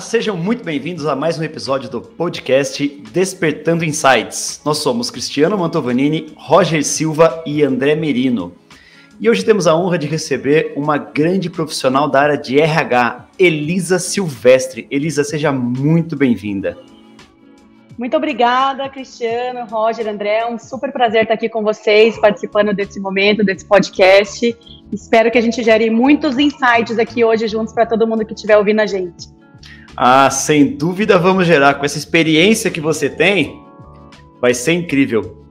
Sejam muito bem-vindos a mais um episódio do podcast Despertando Insights. Nós somos Cristiano Mantovanini, Roger Silva e André Merino. E hoje temos a honra de receber uma grande profissional da área de RH, Elisa Silvestre. Elisa, seja muito bem-vinda. Muito obrigada, Cristiano, Roger, André. É um super prazer estar aqui com vocês, participando desse momento, desse podcast. Espero que a gente gere muitos insights aqui hoje juntos para todo mundo que estiver ouvindo a gente. Ah, sem dúvida vamos gerar. Com essa experiência que você tem, vai ser incrível.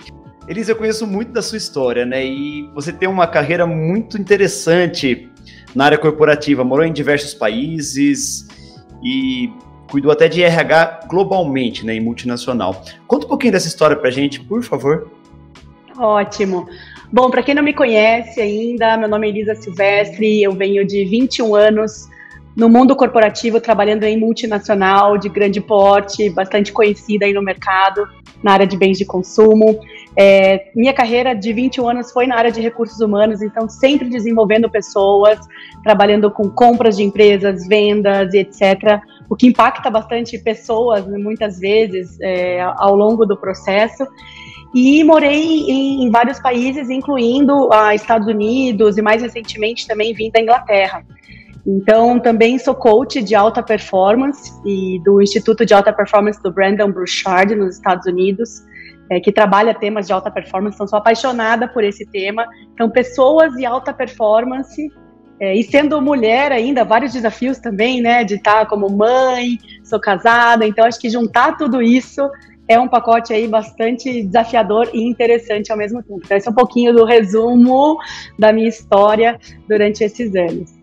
Elisa, eu conheço muito da sua história, né? E você tem uma carreira muito interessante na área corporativa, morou em diversos países e cuidou até de RH globalmente, né, em multinacional. Conta um pouquinho dessa história pra gente, por favor. Ótimo. Bom, para quem não me conhece ainda, meu nome é Elisa Silvestre, eu venho de 21 anos no mundo corporativo, trabalhando em multinacional de grande porte, bastante conhecida aí no mercado, na área de bens de consumo. É, minha carreira de 21 anos foi na área de recursos humanos, então sempre desenvolvendo pessoas, trabalhando com compras de empresas, vendas e etc. O que impacta bastante pessoas, né, muitas vezes, é, ao longo do processo. E morei em, em vários países, incluindo a Estados Unidos e mais recentemente também vim da Inglaterra. Então, também sou coach de alta performance e do Instituto de Alta Performance do Brandon Burchard, nos Estados Unidos, é, que trabalha temas de alta performance. Então, sou apaixonada por esse tema. Então, pessoas de alta performance é, e sendo mulher ainda, vários desafios também, né? De estar como mãe, sou casada, então acho que juntar tudo isso é um pacote aí bastante desafiador e interessante ao mesmo tempo. Então, esse é um pouquinho do resumo da minha história durante esses anos.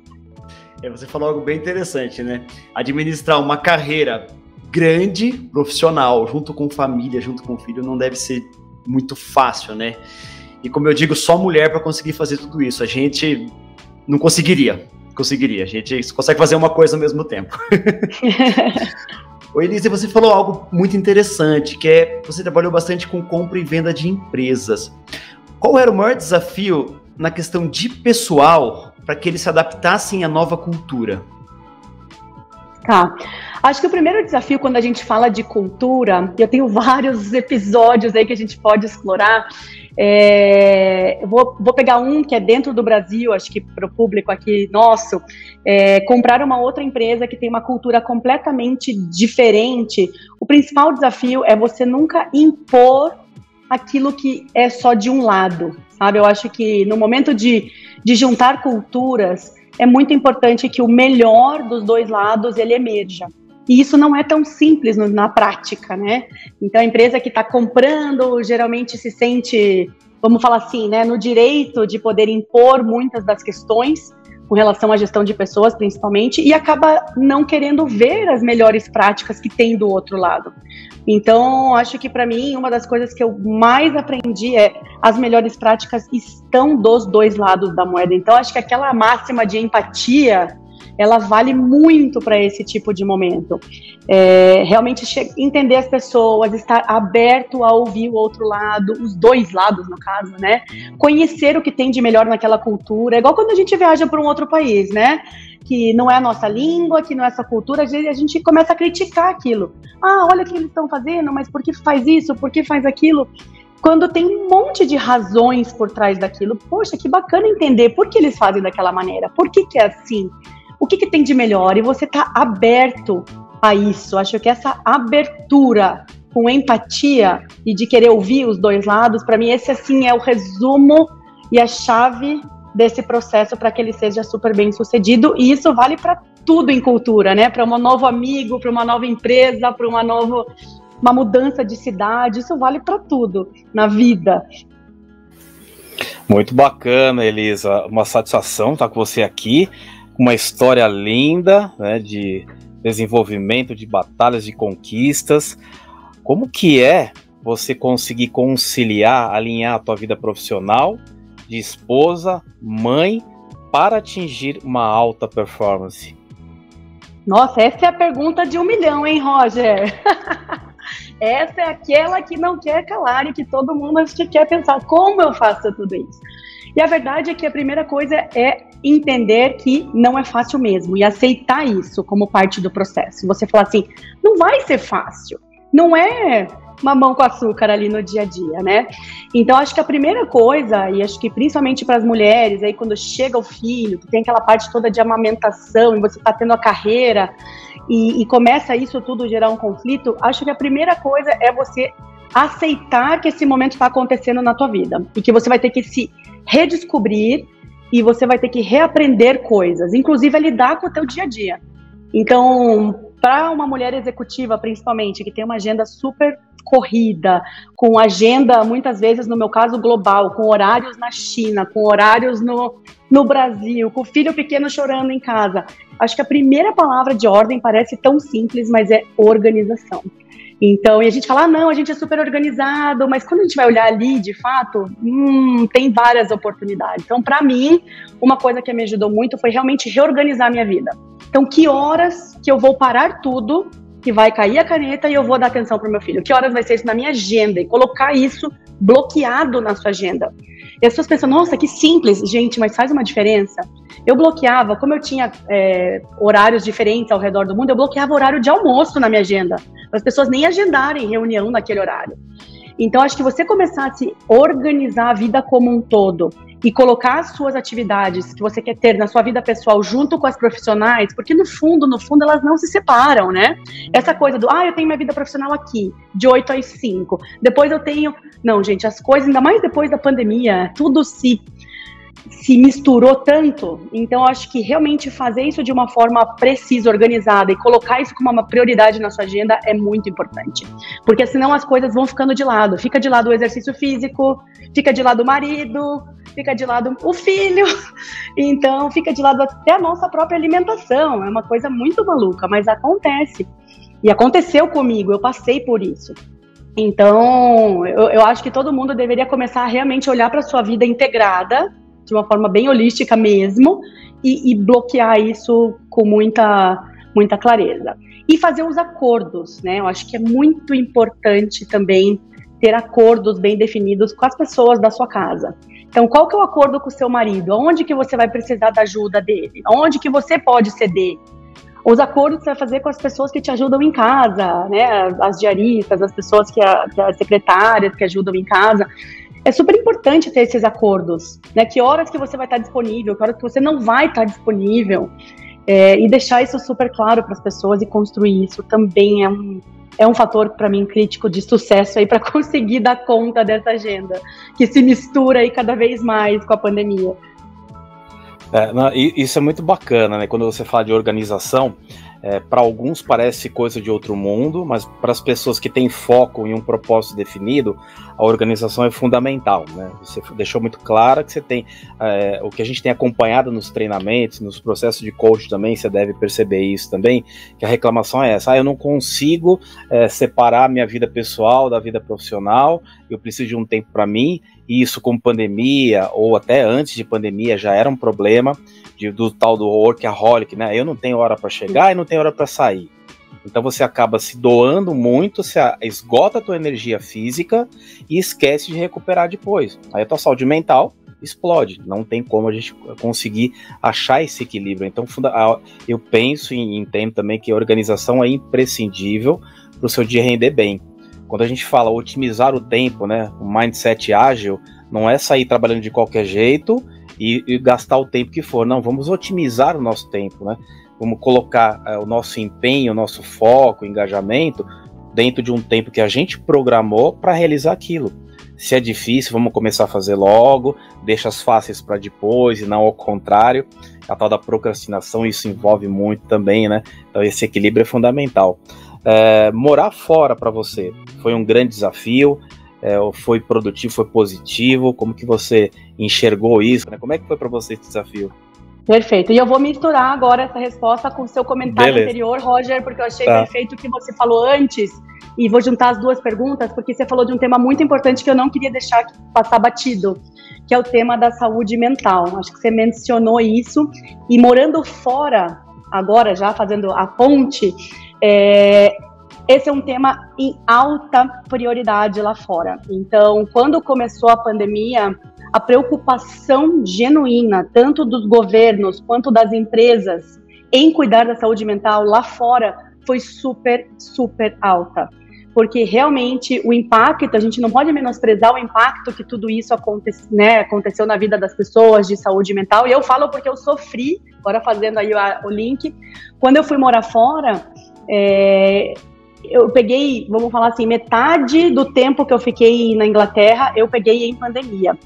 É, você falou algo bem interessante, né? Administrar uma carreira grande, profissional, junto com família, junto com filho, não deve ser muito fácil, né? E como eu digo, só mulher para conseguir fazer tudo isso. A gente não conseguiria. Conseguiria. A gente consegue fazer uma coisa ao mesmo tempo. Oi, Elise, você falou algo muito interessante, que é você trabalhou bastante com compra e venda de empresas. Qual era o maior desafio na questão de pessoal para que eles se adaptassem à nova cultura? Tá. Acho que o primeiro desafio quando a gente fala de cultura, eu tenho vários episódios aí que a gente pode explorar. É, vou, vou, pegar um que é dentro do Brasil, acho que para o público aqui nosso, é, comprar uma outra empresa que tem uma cultura completamente diferente. O principal desafio é você nunca impor aquilo que é só de um lado, sabe? Eu acho que no momento de, de juntar culturas, é muito importante que o melhor dos dois lados ele emerja. E isso não é tão simples na prática, né? Então a empresa que está comprando geralmente se sente, vamos falar assim, né, no direito de poder impor muitas das questões com relação à gestão de pessoas, principalmente, e acaba não querendo ver as melhores práticas que tem do outro lado. Então, acho que para mim, uma das coisas que eu mais aprendi é as melhores práticas estão dos dois lados da moeda. Então, acho que aquela máxima de empatia ela vale muito para esse tipo de momento. É, realmente entender as pessoas, estar aberto a ouvir o outro lado, os dois lados, no caso, né? Conhecer o que tem de melhor naquela cultura. É igual quando a gente viaja para um outro país, né? Que não é a nossa língua, que não é essa cultura, às vezes a gente começa a criticar aquilo. Ah, olha o que eles estão fazendo, mas por que faz isso? Por que faz aquilo? quando tem um monte de razões por trás daquilo. Poxa, que bacana entender por que eles fazem daquela maneira, por que, que é assim o que, que tem de melhor? E você está aberto a isso. Acho que essa abertura com empatia e de querer ouvir os dois lados, para mim esse assim é o resumo e a chave desse processo para que ele seja super bem sucedido. E isso vale para tudo em cultura, né? Para um novo amigo, para uma nova empresa, para uma nova uma mudança de cidade, isso vale para tudo na vida. Muito bacana, Elisa. Uma satisfação estar com você aqui uma história linda, né, de desenvolvimento, de batalhas, de conquistas. Como que é você conseguir conciliar, alinhar a tua vida profissional, de esposa, mãe, para atingir uma alta performance? Nossa, essa é a pergunta de um milhão, hein, Roger? essa é aquela que não quer calar e que todo mundo acho que quer pensar como eu faço tudo isso. E a verdade é que a primeira coisa é entender que não é fácil mesmo e aceitar isso como parte do processo. Você falar assim, não vai ser fácil. Não é mamão com açúcar ali no dia a dia, né? Então acho que a primeira coisa, e acho que principalmente para as mulheres, aí quando chega o filho, que tem aquela parte toda de amamentação e você está tendo a carreira e, e começa isso tudo gerar um conflito, acho que a primeira coisa é você aceitar que esse momento está acontecendo na tua vida e que você vai ter que se redescobrir e você vai ter que reaprender coisas, inclusive a lidar com o teu dia a dia. Então, para uma mulher executiva, principalmente, que tem uma agenda super corrida, com agenda, muitas vezes, no meu caso, global, com horários na China, com horários no, no Brasil, com o filho pequeno chorando em casa. Acho que a primeira palavra de ordem parece tão simples, mas é organização. Então, e a gente fala, ah, não, a gente é super organizado, mas quando a gente vai olhar ali, de fato, hum, tem várias oportunidades. Então, para mim, uma coisa que me ajudou muito foi realmente reorganizar a minha vida. Então, que horas que eu vou parar tudo, que vai cair a caneta e eu vou dar atenção para o meu filho? Que horas vai ser isso na minha agenda? E colocar isso bloqueado na sua agenda. E as pessoas pensam, nossa, que simples, gente, mas faz uma diferença. Eu bloqueava, como eu tinha é, horários diferentes ao redor do mundo, eu bloqueava horário de almoço na minha agenda, para as pessoas nem agendarem reunião naquele horário. Então, acho que você começar a se organizar a vida como um todo e colocar as suas atividades que você quer ter na sua vida pessoal junto com as profissionais, porque no fundo, no fundo, elas não se separam, né? Essa coisa do, ah, eu tenho minha vida profissional aqui, de 8 às 5. Depois eu tenho. Não, gente, as coisas, ainda mais depois da pandemia, tudo se se misturou tanto. Então, acho que realmente fazer isso de uma forma precisa, organizada e colocar isso como uma prioridade na sua agenda é muito importante. Porque senão as coisas vão ficando de lado. Fica de lado o exercício físico, fica de lado o marido, fica de lado o filho. Então, fica de lado até a nossa própria alimentação. É uma coisa muito maluca, mas acontece. E aconteceu comigo, eu passei por isso. Então, eu, eu acho que todo mundo deveria começar a realmente olhar para sua vida integrada de uma forma bem holística mesmo, e, e bloquear isso com muita, muita clareza. E fazer os acordos, né? Eu acho que é muito importante também ter acordos bem definidos com as pessoas da sua casa. Então, qual que é o acordo com o seu marido? Onde que você vai precisar da ajuda dele? Onde que você pode ceder? Os acordos que você vai fazer com as pessoas que te ajudam em casa, né? As diaristas, as pessoas que, a, que as secretárias que ajudam em casa é super importante ter esses acordos, né? Que horas que você vai estar disponível, que horas que você não vai estar disponível, é, e deixar isso super claro para as pessoas e construir isso também é um, é um fator para mim crítico de sucesso aí para conseguir dar conta dessa agenda que se mistura aí cada vez mais com a pandemia. É, não, isso é muito bacana, né? Quando você fala de organização, é, para alguns parece coisa de outro mundo, mas para as pessoas que têm foco em um propósito definido, a organização é fundamental. Né? Você deixou muito claro que você tem é, o que a gente tem acompanhado nos treinamentos, nos processos de coach também, você deve perceber isso também, que a reclamação é essa: ah, eu não consigo é, separar minha vida pessoal da vida profissional, eu preciso de um tempo para mim, isso com pandemia ou até antes de pandemia já era um problema de, do tal do workaholic, né? Eu não tenho hora para chegar e não tenho hora para sair. Então você acaba se doando muito, se esgota a tua energia física e esquece de recuperar depois. Aí a tua saúde mental explode. Não tem como a gente conseguir achar esse equilíbrio. Então eu penso e entendo também que a organização é imprescindível para o seu dia render bem. Quando a gente fala otimizar o tempo, né, o mindset ágil, não é sair trabalhando de qualquer jeito e, e, gastar o tempo que for. Não, vamos otimizar o nosso tempo, né? Vamos colocar é, o nosso empenho, o nosso foco, o engajamento dentro de um tempo que a gente programou para realizar aquilo. Se é difícil, vamos começar a fazer logo, deixa as fáceis para depois e não ao contrário. A tal da procrastinação, isso envolve muito também, né? Então esse equilíbrio é fundamental. É, morar fora para você foi um grande desafio é, foi produtivo, foi positivo? Como que você enxergou isso? Né? Como é que foi para você esse desafio? Perfeito. E eu vou misturar agora essa resposta com o seu comentário Beleza. anterior, Roger, porque eu achei tá. perfeito o que você falou antes. E vou juntar as duas perguntas, porque você falou de um tema muito importante que eu não queria deixar passar batido, que é o tema da saúde mental. Acho que você mencionou isso. E morando fora, agora já fazendo a ponte, é, esse é um tema em alta prioridade lá fora. Então, quando começou a pandemia, a preocupação genuína, tanto dos governos quanto das empresas, em cuidar da saúde mental lá fora, foi super, super alta. Porque realmente o impacto, a gente não pode menosprezar o impacto que tudo isso acontece, né, aconteceu na vida das pessoas de saúde mental. E eu falo porque eu sofri, agora fazendo aí o link, quando eu fui morar fora, é, eu peguei, vamos falar assim, metade do tempo que eu fiquei na Inglaterra, eu peguei em pandemia.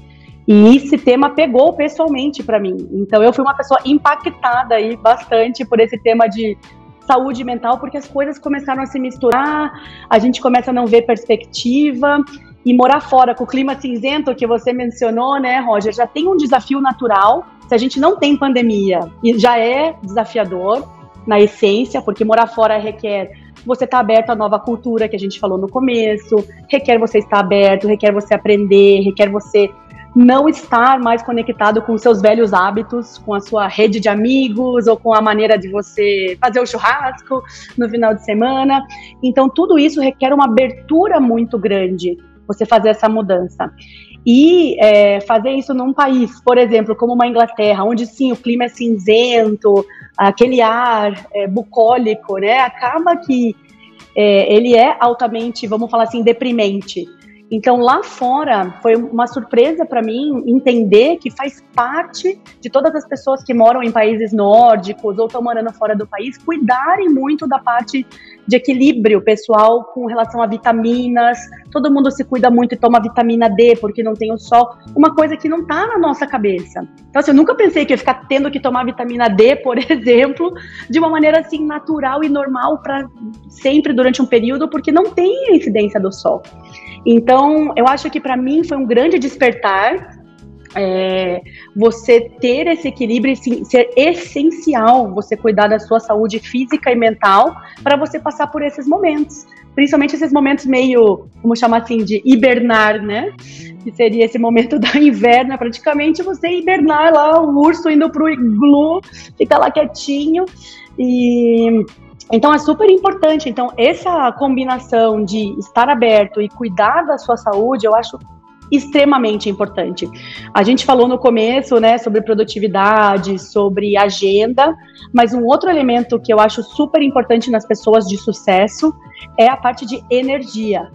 E esse tema pegou pessoalmente para mim. Então eu fui uma pessoa impactada aí bastante por esse tema de saúde mental, porque as coisas começaram a se misturar, a gente começa a não ver perspectiva e morar fora com o clima cinzento que você mencionou, né, Roger, já tem um desafio natural. Se a gente não tem pandemia, e já é desafiador na essência, porque morar fora requer você estar tá aberto à nova cultura que a gente falou no começo, requer você estar aberto, requer você aprender, requer você não estar mais conectado com seus velhos hábitos, com a sua rede de amigos ou com a maneira de você fazer o churrasco no final de semana. Então, tudo isso requer uma abertura muito grande, você fazer essa mudança. E é, fazer isso num país, por exemplo, como uma Inglaterra, onde sim o clima é cinzento, aquele ar é, bucólico, né? Acaba que é, ele é altamente, vamos falar assim, deprimente. Então, lá fora, foi uma surpresa para mim entender que faz parte de todas as pessoas que moram em países nórdicos ou estão morando fora do país cuidarem muito da parte de equilíbrio pessoal com relação a vitaminas. Todo mundo se cuida muito e toma vitamina D porque não tem o sol. Uma coisa que não está na nossa cabeça. Então, assim, eu nunca pensei que ia ficar tendo que tomar vitamina D, por exemplo, de uma maneira assim natural e normal para sempre durante um período, porque não tem a incidência do sol. Então, eu acho que para mim foi um grande despertar é, você ter esse equilíbrio e ser essencial você cuidar da sua saúde física e mental para você passar por esses momentos. Principalmente esses momentos meio, vamos chamar assim, de hibernar, né? Que seria esse momento da inverno, praticamente você hibernar lá, o urso indo pro iglu, fica lá quietinho. E então é super importante. Então, essa combinação de estar aberto e cuidar da sua saúde, eu acho extremamente importante. A gente falou no começo, né, sobre produtividade, sobre agenda, mas um outro elemento que eu acho super importante nas pessoas de sucesso é a parte de energia.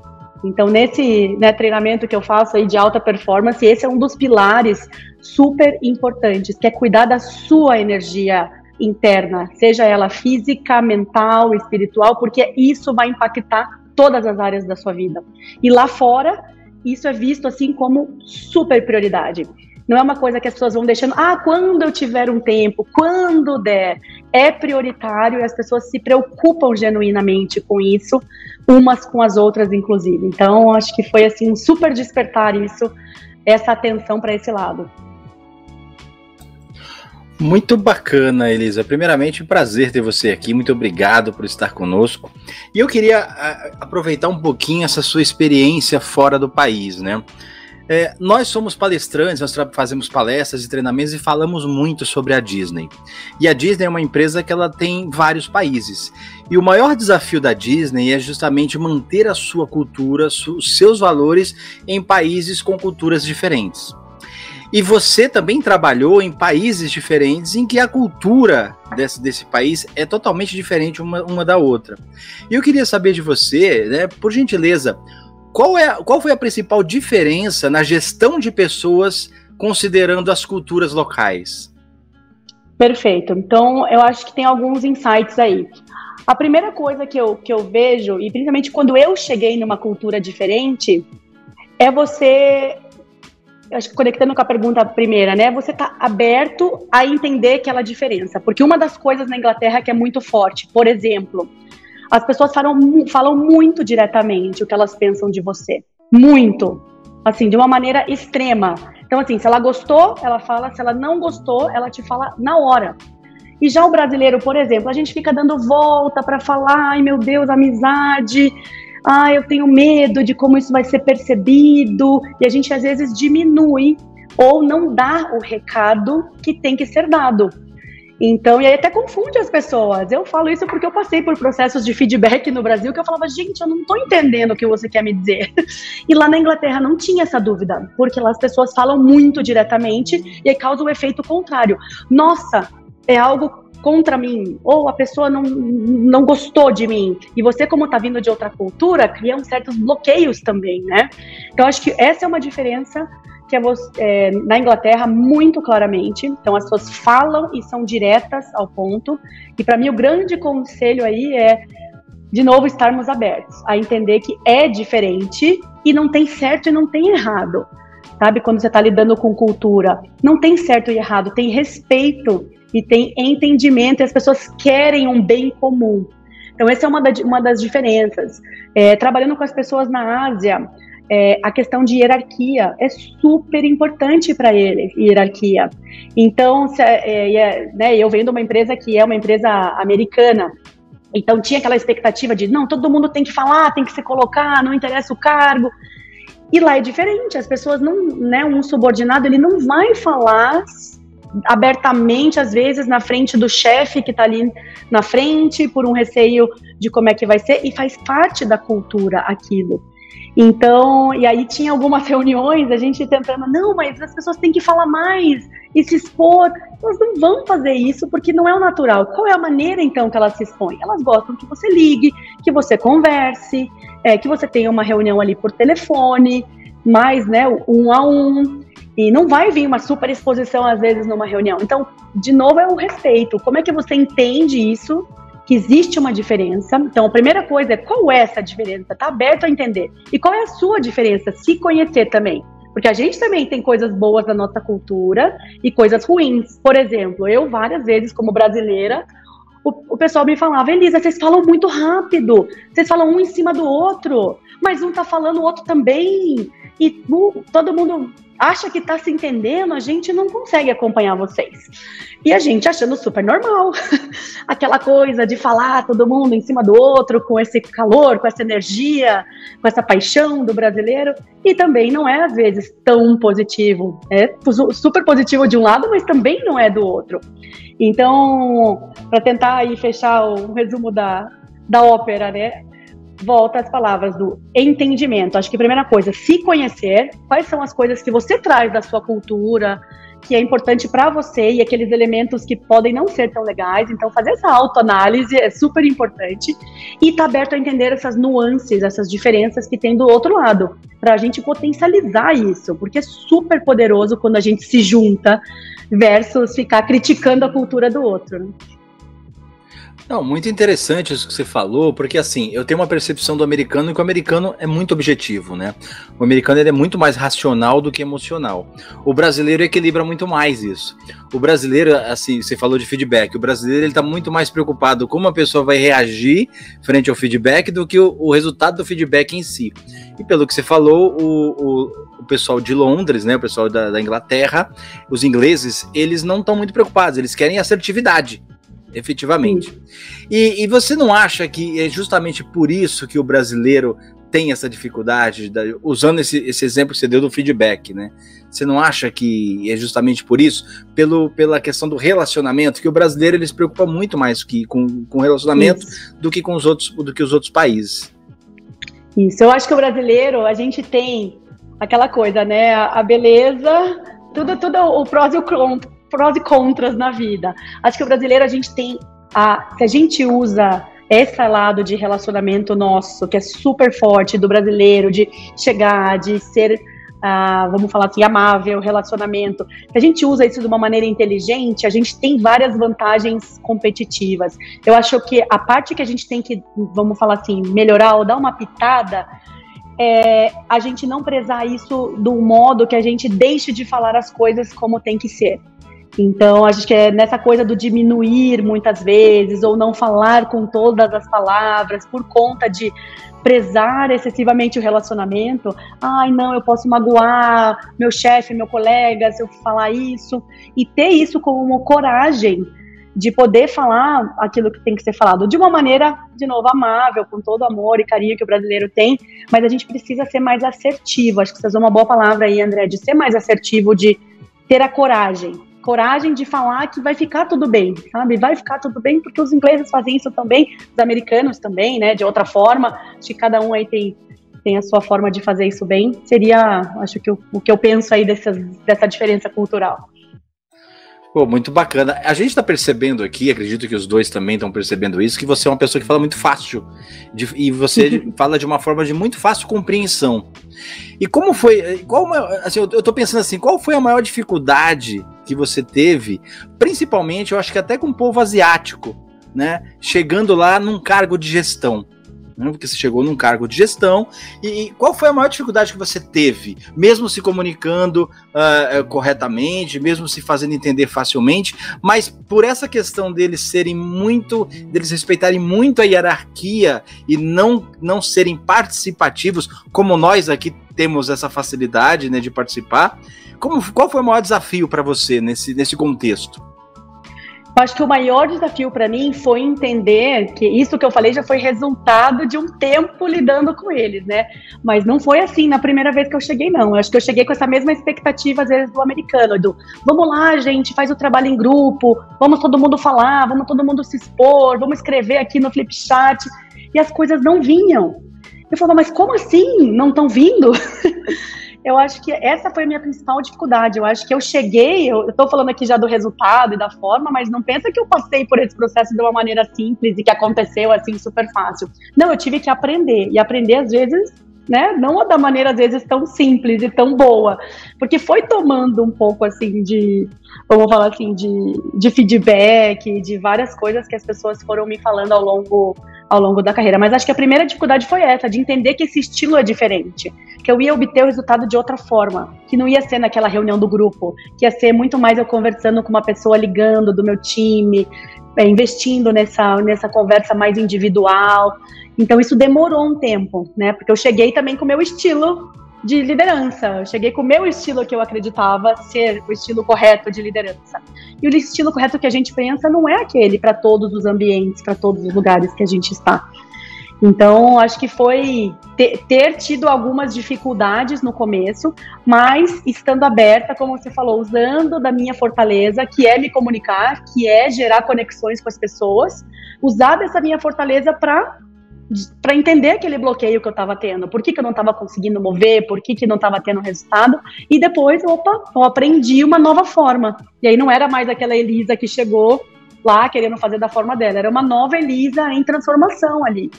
Então, nesse né, treinamento que eu faço aí de alta performance, esse é um dos pilares super importantes, que é cuidar da sua energia interna, seja ela física, mental, espiritual, porque isso vai impactar todas as áreas da sua vida. E lá fora, isso é visto assim como super prioridade. Não é uma coisa que as pessoas vão deixando, ah, quando eu tiver um tempo, quando der. É prioritário e as pessoas se preocupam genuinamente com isso, umas com as outras, inclusive. Então, acho que foi assim um super despertar isso, essa atenção para esse lado. Muito bacana, Elisa. Primeiramente, um prazer ter você aqui. Muito obrigado por estar conosco. E eu queria a, aproveitar um pouquinho essa sua experiência fora do país, né? É, nós somos palestrantes, nós fazemos palestras e treinamentos e falamos muito sobre a Disney. E a Disney é uma empresa que ela tem vários países. E o maior desafio da Disney é justamente manter a sua cultura, os seus valores em países com culturas diferentes. E você também trabalhou em países diferentes em que a cultura desse, desse país é totalmente diferente uma, uma da outra. E eu queria saber de você, né, por gentileza, qual, é, qual foi a principal diferença na gestão de pessoas considerando as culturas locais? Perfeito. Então, eu acho que tem alguns insights aí. A primeira coisa que eu, que eu vejo, e principalmente quando eu cheguei numa cultura diferente, é você acho que conectando com a pergunta primeira, né? Você tá aberto a entender aquela diferença. Porque uma das coisas na Inglaterra que é muito forte, por exemplo, as pessoas falam, falam muito diretamente o que elas pensam de você. Muito. Assim, de uma maneira extrema. Então, assim, se ela gostou, ela fala. Se ela não gostou, ela te fala na hora. E já o brasileiro, por exemplo, a gente fica dando volta para falar, ai meu Deus, amizade, ah, eu tenho medo de como isso vai ser percebido, e a gente às vezes diminui ou não dá o recado que tem que ser dado. Então, e aí até confunde as pessoas. Eu falo isso porque eu passei por processos de feedback no Brasil que eu falava, gente, eu não estou entendendo o que você quer me dizer. E lá na Inglaterra não tinha essa dúvida, porque lá as pessoas falam muito diretamente e aí causa o efeito contrário. Nossa, é algo contra mim, ou a pessoa não, não gostou de mim, e você, como está vindo de outra cultura, cria uns certos bloqueios também, né? Então, acho que essa é uma diferença que é, é, na Inglaterra muito claramente. Então as pessoas falam e são diretas ao ponto. E para mim o grande conselho aí é de novo estarmos abertos a entender que é diferente e não tem certo e não tem errado. Sabe quando você está lidando com cultura, não tem certo e errado, tem respeito e tem entendimento. E as pessoas querem um bem comum. Então essa é uma, da, uma das diferenças. É, trabalhando com as pessoas na Ásia, é, a questão de hierarquia é super importante para ele, hierarquia. Então, se, é, é, né, eu venho de uma empresa que é uma empresa americana, então tinha aquela expectativa de, não, todo mundo tem que falar, tem que se colocar, não interessa o cargo. E lá é diferente, as pessoas não, né, um subordinado, ele não vai falar abertamente, às vezes, na frente do chefe que está ali na frente, por um receio de como é que vai ser, e faz parte da cultura aquilo. Então, e aí tinha algumas reuniões, a gente tentando, não, mas as pessoas têm que falar mais e se expor. Elas não vão fazer isso porque não é o natural. Qual é a maneira, então, que elas se expõem? Elas gostam que você ligue, que você converse, é, que você tenha uma reunião ali por telefone, mais, né, um a um. E não vai vir uma super exposição, às vezes, numa reunião. Então, de novo, é o respeito. Como é que você entende isso que existe uma diferença. Então, a primeira coisa é qual é essa diferença? Tá aberto a entender. E qual é a sua diferença? Se conhecer também. Porque a gente também tem coisas boas da nossa cultura e coisas ruins. Por exemplo, eu várias vezes, como brasileira, o, o pessoal me falava, Elisa, vocês falam muito rápido, vocês falam um em cima do outro, mas um tá falando o outro também. E uh, todo mundo acha que está se entendendo, a gente não consegue acompanhar vocês. E a gente achando super normal. Aquela coisa de falar todo mundo em cima do outro, com esse calor, com essa energia, com essa paixão do brasileiro. E também não é, às vezes, tão positivo. É super positivo de um lado, mas também não é do outro. Então, para tentar aí fechar o resumo da, da ópera, né? Volta às palavras do entendimento. Acho que a primeira coisa, se conhecer, quais são as coisas que você traz da sua cultura, que é importante para você e aqueles elementos que podem não ser tão legais. Então, fazer essa autoanálise é super importante e estar tá aberto a entender essas nuances, essas diferenças que tem do outro lado, para a gente potencializar isso, porque é super poderoso quando a gente se junta versus ficar criticando a cultura do outro. Né? Não, muito interessante isso que você falou, porque assim, eu tenho uma percepção do americano que o americano é muito objetivo, né? O americano ele é muito mais racional do que emocional. O brasileiro equilibra muito mais isso. O brasileiro, assim, você falou de feedback, o brasileiro ele tá muito mais preocupado como a pessoa vai reagir frente ao feedback do que o, o resultado do feedback em si. E pelo que você falou, o, o, o pessoal de Londres, né, o pessoal da, da Inglaterra, os ingleses, eles não estão muito preocupados, eles querem assertividade efetivamente. E, e, você não acha que é justamente por isso que o brasileiro tem essa dificuldade, da, usando esse, esse exemplo que você deu do feedback, né? Você não acha que é justamente por isso, pelo, pela questão do relacionamento, que o brasileiro ele se preocupa muito mais que, com, com relacionamento isso. do que com os outros, do que os outros países? Isso, eu acho que o brasileiro, a gente tem aquela coisa, né? A beleza, tudo, tudo o prós e o contra, prós e contras na vida. Acho que o brasileiro a gente tem a se a gente usa esse lado de relacionamento nosso, que é super forte do brasileiro, de chegar, de ser, uh, vamos falar assim, amável, relacionamento. Se a gente usa isso de uma maneira inteligente, a gente tem várias vantagens competitivas. Eu acho que a parte que a gente tem que, vamos falar assim, melhorar ou dar uma pitada é a gente não prezar isso do modo que a gente deixe de falar as coisas como tem que ser. Então, acho que é nessa coisa do diminuir muitas vezes, ou não falar com todas as palavras, por conta de prezar excessivamente o relacionamento. Ai, não, eu posso magoar meu chefe, meu colega, se eu falar isso. E ter isso como coragem de poder falar aquilo que tem que ser falado de uma maneira, de novo, amável, com todo amor e carinho que o brasileiro tem, mas a gente precisa ser mais assertivo. Acho que você usou uma boa palavra aí, André, de ser mais assertivo, de ter a coragem coragem de falar que vai ficar tudo bem, sabe? Vai ficar tudo bem porque os ingleses fazem isso também, os americanos também, né? De outra forma, acho que cada um aí tem, tem a sua forma de fazer isso bem. Seria, acho que o, o que eu penso aí dessas, dessa diferença cultural. Pô, muito bacana. A gente está percebendo aqui, acredito que os dois também estão percebendo isso, que você é uma pessoa que fala muito fácil. De, e você fala de uma forma de muito fácil compreensão. E como foi. Qual, assim, eu, eu tô pensando assim, qual foi a maior dificuldade que você teve, principalmente, eu acho que até com o povo asiático, né? Chegando lá num cargo de gestão né? porque você chegou num cargo de gestão. E, e, qual foi a maior dificuldade que você teve, mesmo se comunicando uh, corretamente, mesmo se fazendo entender facilmente, mas por essa questão deles serem muito, deles respeitarem muito a hierarquia e não, não serem participativos, como nós aqui temos essa facilidade né, de participar. Como, qual foi o maior desafio para você nesse, nesse contexto? acho que o maior desafio para mim foi entender que isso que eu falei já foi resultado de um tempo lidando com eles, né? Mas não foi assim na primeira vez que eu cheguei, não. Eu acho que eu cheguei com essa mesma expectativa, às vezes, do americano, do vamos lá, gente, faz o trabalho em grupo, vamos todo mundo falar, vamos todo mundo se expor, vamos escrever aqui no Flipchat. E as coisas não vinham. Eu falava, mas como assim? Não estão vindo? eu acho que essa foi a minha principal dificuldade. Eu acho que eu cheguei, eu estou falando aqui já do resultado e da forma, mas não pensa que eu passei por esse processo de uma maneira simples e que aconteceu assim super fácil. Não, eu tive que aprender. E aprender, às vezes, né? Não da maneira, às vezes, tão simples e tão boa. Porque foi tomando um pouco assim de, vamos falar assim, de, de feedback, de várias coisas que as pessoas foram me falando ao longo ao longo da carreira. Mas acho que a primeira dificuldade foi essa, de entender que esse estilo é diferente, que eu ia obter o resultado de outra forma, que não ia ser naquela reunião do grupo, que ia ser muito mais eu conversando com uma pessoa ligando do meu time, é, investindo nessa, nessa conversa mais individual. Então isso demorou um tempo, né? Porque eu cheguei também com o meu estilo de liderança. Eu cheguei com o meu estilo que eu acreditava ser o estilo correto de liderança. E o estilo correto que a gente pensa não é aquele para todos os ambientes, para todos os lugares que a gente está. Então, acho que foi ter, tido algumas dificuldades no começo, mas estando aberta, como você falou, usando da minha fortaleza, que é me comunicar, que é gerar conexões com as pessoas, usar dessa minha fortaleza para para entender aquele bloqueio que eu estava tendo, por que, que eu não estava conseguindo mover, por que, que não estava tendo resultado, e depois, opa, eu aprendi uma nova forma. E aí não era mais aquela Elisa que chegou lá querendo fazer da forma dela, era uma nova Elisa em transformação ali,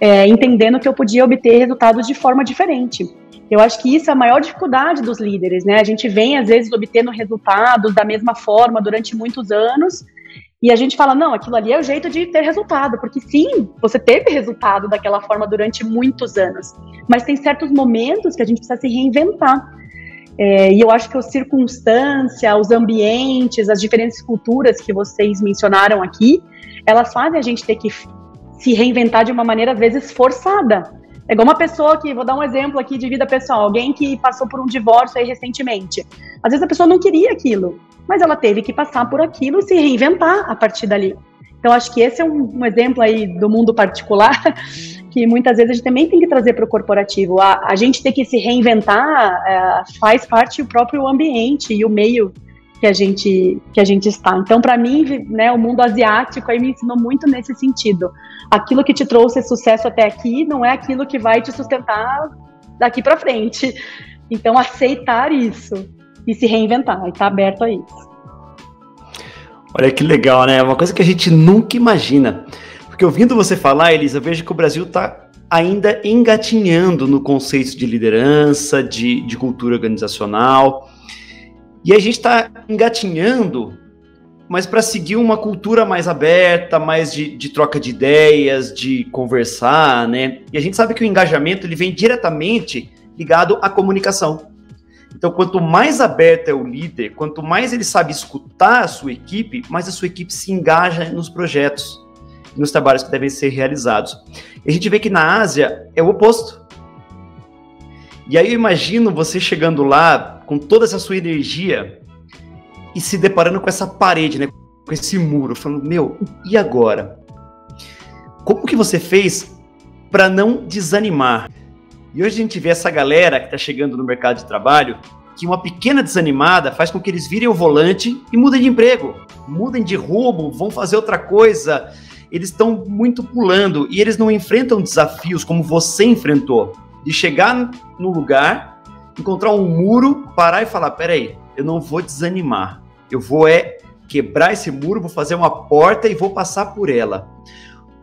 é, entendendo que eu podia obter resultados de forma diferente. Eu acho que isso é a maior dificuldade dos líderes, né? A gente vem, às vezes, obtendo resultados da mesma forma durante muitos anos, e a gente fala, não, aquilo ali é o jeito de ter resultado, porque sim, você teve resultado daquela forma durante muitos anos, mas tem certos momentos que a gente precisa se reinventar. É, e eu acho que a circunstância, os ambientes, as diferentes culturas que vocês mencionaram aqui, elas fazem a gente ter que se reinventar de uma maneira, às vezes, forçada. É igual uma pessoa que, vou dar um exemplo aqui de vida pessoal, alguém que passou por um divórcio aí recentemente. Às vezes a pessoa não queria aquilo, mas ela teve que passar por aquilo e se reinventar a partir dali. Então, acho que esse é um, um exemplo aí do mundo particular que muitas vezes a gente também tem que trazer para o corporativo. A, a, gente tem que se reinventar é, faz parte do próprio ambiente e o meio que a gente que a gente está. Então, para mim, né, o mundo asiático aí me ensinou muito nesse sentido. Aquilo que te trouxe sucesso até aqui não é aquilo que vai te sustentar daqui para frente. Então, aceitar isso e se reinventar, e estar tá aberto a isso. Olha que legal, né? É uma coisa que a gente nunca imagina. Porque ouvindo você falar, Elisa, eu vejo que o Brasil está ainda engatinhando no conceito de liderança, de, de cultura organizacional. E a gente está engatinhando, mas para seguir uma cultura mais aberta, mais de, de, troca de ideias, de conversar, né? E a gente sabe que o engajamento ele vem diretamente ligado à comunicação. Então, quanto mais aberto é o líder, quanto mais ele sabe escutar a sua equipe, mais a sua equipe se engaja nos projetos, nos trabalhos que devem ser realizados. E a gente vê que na Ásia é o oposto. E aí eu imagino você chegando lá com toda essa sua energia e se deparando com essa parede, né? Com esse muro, falando, meu, e agora? Como que você fez para não desanimar? E hoje a gente vê essa galera que está chegando no mercado de trabalho que uma pequena desanimada faz com que eles virem o volante e mudem de emprego, mudem de rumo, vão fazer outra coisa. Eles estão muito pulando e eles não enfrentam desafios como você enfrentou, de chegar no lugar, encontrar um muro, parar e falar: peraí, eu não vou desanimar, eu vou é quebrar esse muro, vou fazer uma porta e vou passar por ela.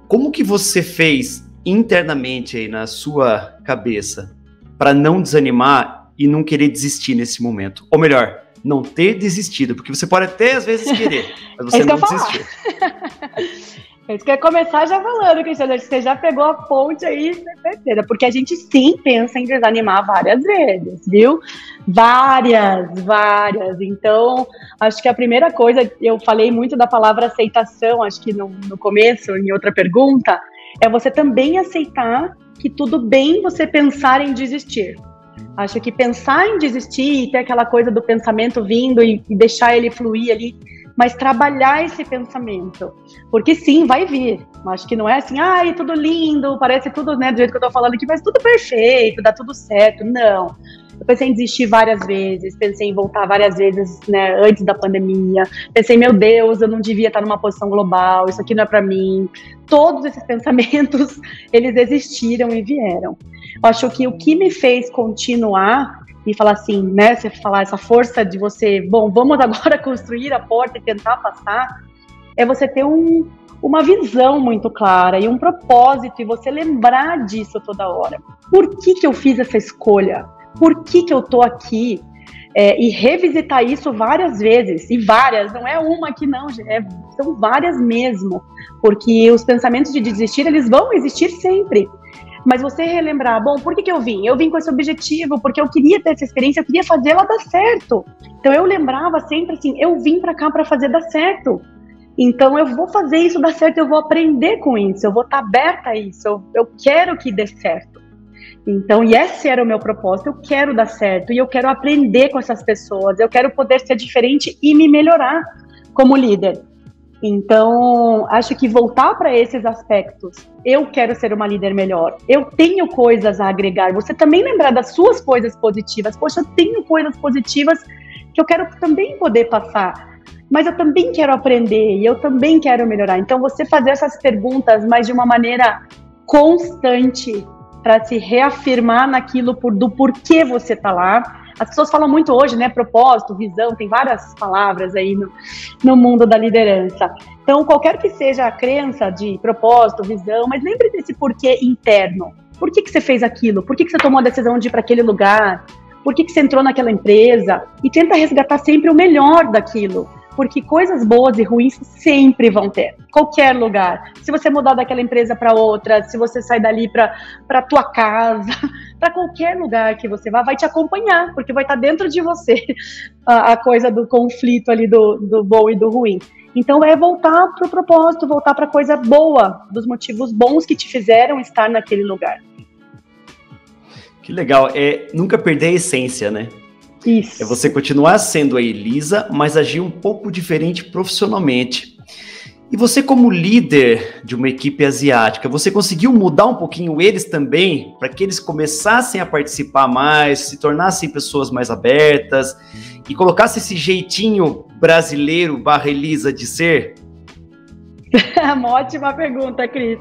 Como que você fez internamente aí na sua cabeça para não desanimar e não querer desistir nesse momento? Ou melhor, não ter desistido, porque você pode até às vezes querer, mas você é não desistiu. A gente quer começar já falando, Cristiano, você já pegou a ponte aí, certeza, porque a gente sim pensa em desanimar várias vezes, viu? Várias, várias. Então, acho que a primeira coisa, eu falei muito da palavra aceitação, acho que no, no começo, em outra pergunta, é você também aceitar que tudo bem você pensar em desistir. Acho que pensar em desistir e ter aquela coisa do pensamento vindo e, e deixar ele fluir ali mas trabalhar esse pensamento. Porque sim, vai vir. Acho que não é assim, ai, tudo lindo, parece tudo, né, do jeito que eu tô falando aqui, mas tudo perfeito, dá tudo certo. Não. Eu pensei em desistir várias vezes, pensei em voltar várias vezes, né, antes da pandemia. Pensei, meu Deus, eu não devia estar numa posição global, isso aqui não é para mim. Todos esses pensamentos, eles existiram e vieram. Eu acho que o que me fez continuar e falar assim, né? Você falar essa força de você, bom, vamos agora construir a porta e tentar passar, é você ter um, uma visão muito clara e um propósito e você lembrar disso toda hora. Por que, que eu fiz essa escolha? Por que, que eu tô aqui? É, e revisitar isso várias vezes, e várias, não é uma que não, é, são várias mesmo, porque os pensamentos de desistir, eles vão existir sempre. Mas você relembrar, bom, por que, que eu vim? Eu vim com esse objetivo, porque eu queria ter essa experiência, eu queria fazer ela dar certo. Então eu lembrava sempre assim, eu vim para cá para fazer dar certo. Então eu vou fazer isso dar certo, eu vou aprender com isso, eu vou estar tá aberta a isso, eu, eu quero que dê certo. Então, e esse era o meu propósito, eu quero dar certo e eu quero aprender com essas pessoas, eu quero poder ser diferente e me melhorar como líder. Então, acho que voltar para esses aspectos. Eu quero ser uma líder melhor. Eu tenho coisas a agregar. Você também lembrar das suas coisas positivas. Poxa, eu tenho coisas positivas que eu quero também poder passar. Mas eu também quero aprender e eu também quero melhorar. Então, você fazer essas perguntas, mas de uma maneira constante, para se reafirmar naquilo por, do porquê você está lá as pessoas falam muito hoje, né? Propósito, visão, tem várias palavras aí no, no mundo da liderança. Então, qualquer que seja a crença de propósito, visão, mas lembre desse porquê interno. Por que, que você fez aquilo? Por que, que você tomou a decisão de ir para aquele lugar? Por que, que você entrou naquela empresa? E tenta resgatar sempre o melhor daquilo porque coisas boas e ruins sempre vão ter, qualquer lugar. Se você mudar daquela empresa para outra, se você sair dali para tua casa, para qualquer lugar que você vá, vai te acompanhar, porque vai estar tá dentro de você a, a coisa do conflito ali do, do bom e do ruim. Então é voltar para o propósito, voltar para coisa boa, dos motivos bons que te fizeram estar naquele lugar. Que legal, é nunca perder a essência, né? Isso. É você continuar sendo a Elisa, mas agir um pouco diferente profissionalmente. E você, como líder de uma equipe asiática, você conseguiu mudar um pouquinho eles também, para que eles começassem a participar mais, se tornassem pessoas mais abertas e colocassem esse jeitinho brasileiro barra Elisa de ser? uma ótima pergunta, Cris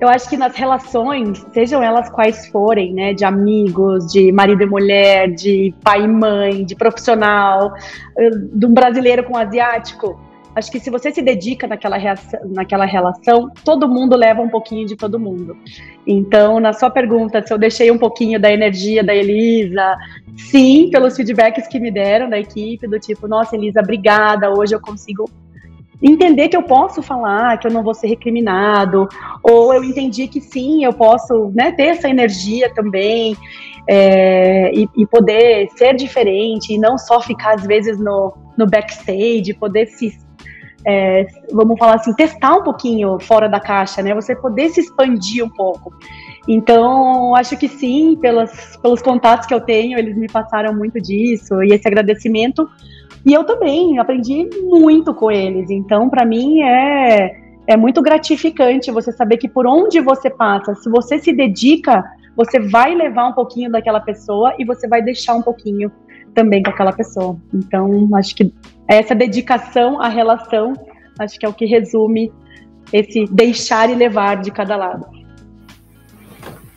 eu acho que nas relações, sejam elas quais forem, né, de amigos, de marido e mulher, de pai e mãe, de profissional, eh, de um brasileiro com um asiático, acho que se você se dedica naquela, reação, naquela relação, todo mundo leva um pouquinho de todo mundo. Então, na sua pergunta, se eu deixei um pouquinho da energia da Elisa, sim, pelos feedbacks que me deram da equipe, do tipo, nossa, Elisa, obrigada, hoje eu consigo entender que eu posso falar, que eu não vou ser recriminado, ou eu entendi que sim, eu posso né, ter essa energia também é, e, e, poder ser diferente e não só ficar às vezes no, no backstage, poder se é, vamos falar assim, testar um pouquinho fora da caixa, né? Você poder se expandir um pouco. Então, acho que sim, pelos, pelos contatos que eu tenho, eles me passaram muito disso, e esse agradecimento e eu também aprendi muito com eles. Então, para mim é é muito gratificante você saber que por onde você passa, se você se dedica, você vai levar um pouquinho daquela pessoa e você vai deixar um pouquinho também com aquela pessoa. Então, acho que essa dedicação à relação, acho que é o que resume esse deixar e levar de cada lado.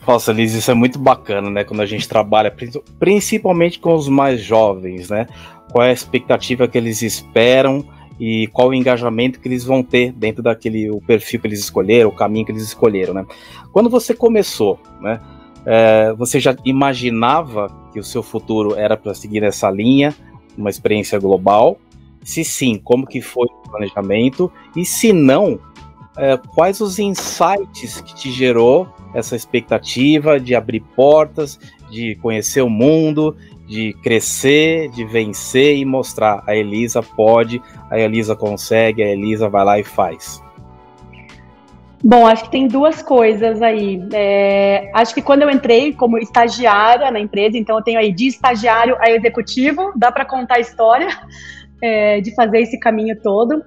Nossa, Liz, isso é muito bacana, né? Quando a gente trabalha, principalmente com os mais jovens, né? Qual é a expectativa que eles esperam e qual o engajamento que eles vão ter dentro daquele o perfil que eles escolheram, o caminho que eles escolheram, né? Quando você começou, né? É, você já imaginava que o seu futuro era para seguir essa linha, uma experiência global? Se sim, como que foi o planejamento? E se não, é, quais os insights que te gerou essa expectativa de abrir portas, de conhecer o mundo, de crescer, de vencer e mostrar a Elisa pode, a Elisa consegue, a Elisa vai lá e faz. Bom, acho que tem duas coisas aí. É, acho que quando eu entrei como estagiária na empresa, então eu tenho aí de estagiário a executivo, dá para contar a história é, de fazer esse caminho todo.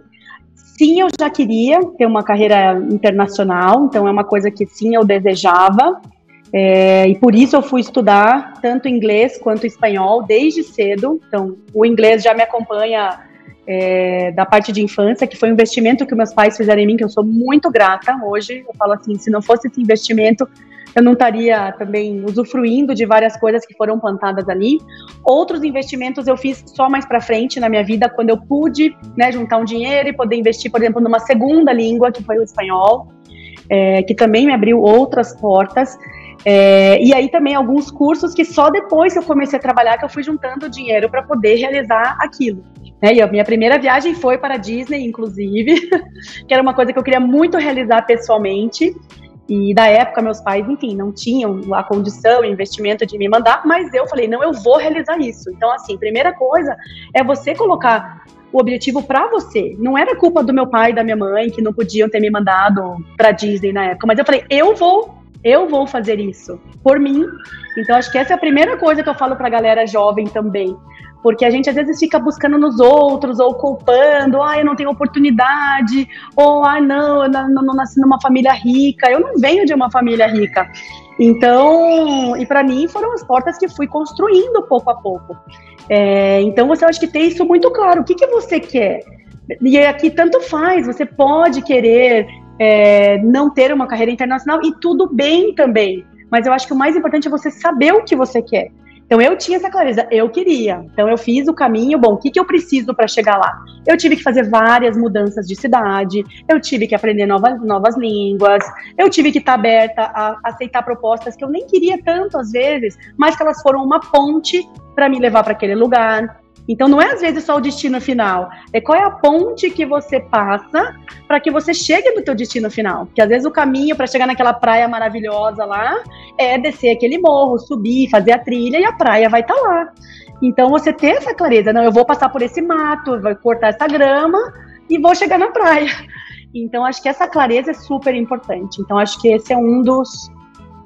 Sim, eu já queria ter uma carreira internacional, então é uma coisa que sim eu desejava. É, e por isso eu fui estudar tanto inglês quanto espanhol desde cedo. Então, o inglês já me acompanha é, da parte de infância, que foi um investimento que meus pais fizeram em mim, que eu sou muito grata hoje. Eu falo assim, se não fosse esse investimento, eu não estaria também usufruindo de várias coisas que foram plantadas ali. Outros investimentos eu fiz só mais para frente na minha vida, quando eu pude né, juntar um dinheiro e poder investir, por exemplo, numa segunda língua, que foi o espanhol, é, que também me abriu outras portas. É, e aí também alguns cursos que só depois que eu comecei a trabalhar que eu fui juntando dinheiro para poder realizar aquilo. Né? E a minha primeira viagem foi para a Disney, inclusive, que era uma coisa que eu queria muito realizar pessoalmente. E da época, meus pais, enfim, não tinham a condição, o investimento de me mandar, mas eu falei, não, eu vou realizar isso. Então, assim, primeira coisa é você colocar o objetivo para você. Não era culpa do meu pai e da minha mãe que não podiam ter me mandado para Disney na época, mas eu falei, eu vou, eu vou fazer isso por mim. Então, acho que essa é a primeira coisa que eu falo para a galera jovem também. Porque a gente às vezes fica buscando nos outros, ou culpando, ah, eu não tenho oportunidade, ou ah, não, eu não, não nasci numa família rica, eu não venho de uma família rica. Então, e para mim foram as portas que fui construindo pouco a pouco. É, então você acha que tem isso muito claro. O que, que você quer? E aqui tanto faz, você pode querer é, não ter uma carreira internacional e tudo bem também. Mas eu acho que o mais importante é você saber o que você quer. Então eu tinha essa clareza, eu queria. Então eu fiz o caminho, bom, o que, que eu preciso para chegar lá? Eu tive que fazer várias mudanças de cidade, eu tive que aprender novas, novas línguas, eu tive que estar tá aberta a aceitar propostas que eu nem queria tanto às vezes, mas que elas foram uma ponte para me levar para aquele lugar. Então não é às vezes só o destino final, é qual é a ponte que você passa para que você chegue no teu destino final. Porque às vezes o caminho para chegar naquela praia maravilhosa lá é descer aquele morro, subir, fazer a trilha e a praia vai estar tá lá. Então você ter essa clareza, não, eu vou passar por esse mato, vou cortar essa grama e vou chegar na praia. Então acho que essa clareza é super importante. Então acho que esse é um dos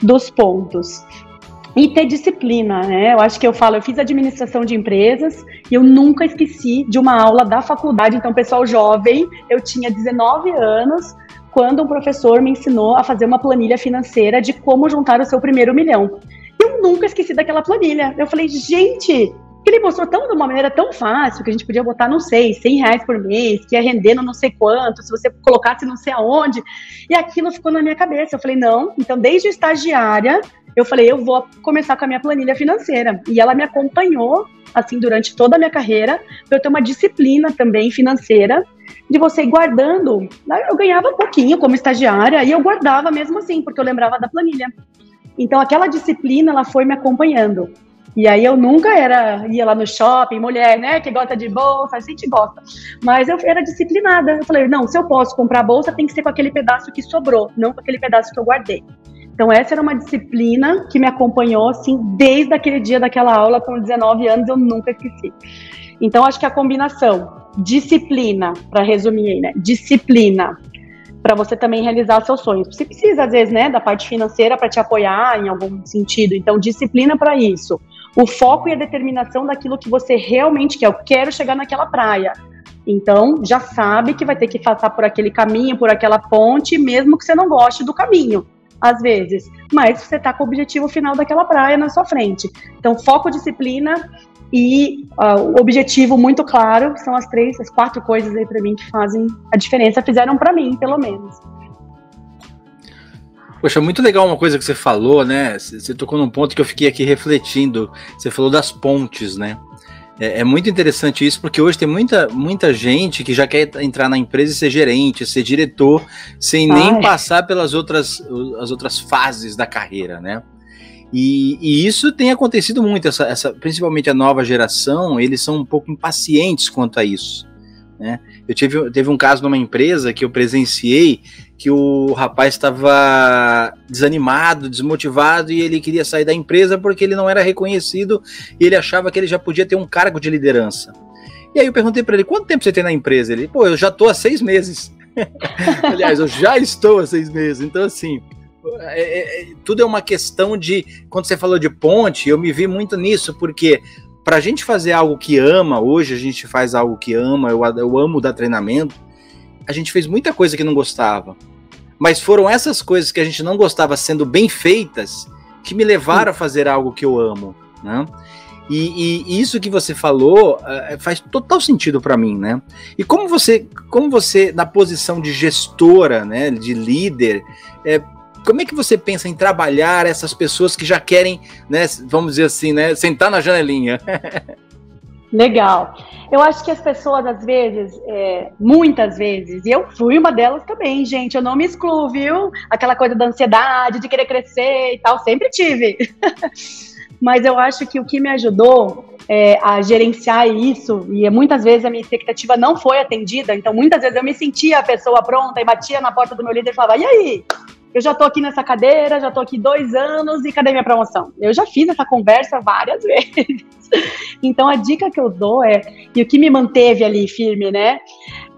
dos pontos. E ter disciplina, né? Eu acho que eu falo, eu fiz administração de empresas e eu nunca esqueci de uma aula da faculdade. Então, pessoal jovem, eu tinha 19 anos quando um professor me ensinou a fazer uma planilha financeira de como juntar o seu primeiro milhão. Eu nunca esqueci daquela planilha. Eu falei, gente, ele mostrou tão, de uma maneira tão fácil que a gente podia botar, não sei, 100 reais por mês, que ia rendendo não sei quanto, se você colocasse não sei aonde. E aquilo ficou na minha cabeça. Eu falei, não, então desde estagiária eu falei, eu vou começar com a minha planilha financeira. E ela me acompanhou, assim, durante toda a minha carreira, para eu ter uma disciplina também financeira, de você ir guardando. Eu ganhava um pouquinho como estagiária, e eu guardava mesmo assim, porque eu lembrava da planilha. Então, aquela disciplina, ela foi me acompanhando. E aí eu nunca era, ia lá no shopping, mulher, né, que gosta de bolsa, a gente gosta. Mas eu era disciplinada. Eu falei, não, se eu posso comprar bolsa, tem que ser com aquele pedaço que sobrou, não com aquele pedaço que eu guardei. Então, essa era uma disciplina que me acompanhou, assim, desde aquele dia daquela aula, com 19 anos, eu nunca esqueci. Então, acho que a combinação, disciplina, para resumir aí, né? Disciplina, para você também realizar seus sonhos. Você precisa, às vezes, né, da parte financeira para te apoiar em algum sentido. Então, disciplina para isso. O foco e a determinação daquilo que você realmente quer. Eu quero chegar naquela praia. Então, já sabe que vai ter que passar por aquele caminho, por aquela ponte, mesmo que você não goste do caminho às vezes, mas você está com o objetivo final daquela praia na sua frente. Então, foco, disciplina e uh, objetivo muito claro, são as três, as quatro coisas aí para mim que fazem a diferença, fizeram para mim, pelo menos. Poxa, muito legal uma coisa que você falou, né? Você tocou num ponto que eu fiquei aqui refletindo. Você falou das pontes, né? É, é, muito interessante isso, porque hoje tem muita, muita gente que já quer entrar na empresa e ser gerente, ser diretor, sem nem passar pelas outras, as outras fases da carreira, né? E, e, isso tem acontecido muito, essa, essa, principalmente a nova geração, eles são um pouco impacientes quanto a isso. Né? Eu tive, teve um caso numa empresa que eu presenciei que o rapaz estava desanimado, desmotivado e ele queria sair da empresa porque ele não era reconhecido e ele achava que ele já podia ter um cargo de liderança. E aí eu perguntei para ele: quanto tempo você tem na empresa? Ele, pô, eu já estou há seis meses. Aliás, eu já estou há seis meses. Então, assim, é, é, é, tudo é uma questão de. Quando você falou de ponte, eu me vi muito nisso, porque para a gente fazer algo que ama, hoje a gente faz algo que ama, eu, eu amo dar treinamento, a gente fez muita coisa que não gostava. Mas foram essas coisas que a gente não gostava sendo bem feitas que me levaram a fazer algo que eu amo, né? E, e isso que você falou uh, faz total sentido para mim, né? E como você, como você na posição de gestora, né, de líder, é, como é que você pensa em trabalhar essas pessoas que já querem, né, vamos dizer assim, né, sentar na janelinha? Legal. Eu acho que as pessoas, às vezes, é, muitas vezes, e eu fui uma delas também, gente, eu não me excluo, viu? Aquela coisa da ansiedade, de querer crescer e tal, sempre tive. Mas eu acho que o que me ajudou é, a gerenciar isso, e muitas vezes a minha expectativa não foi atendida, então muitas vezes eu me sentia a pessoa pronta e batia na porta do meu líder e falava: e aí? Eu já tô aqui nessa cadeira, já tô aqui dois anos e cadê minha promoção? Eu já fiz essa conversa várias vezes. Então a dica que eu dou é, e o que me manteve ali firme, né?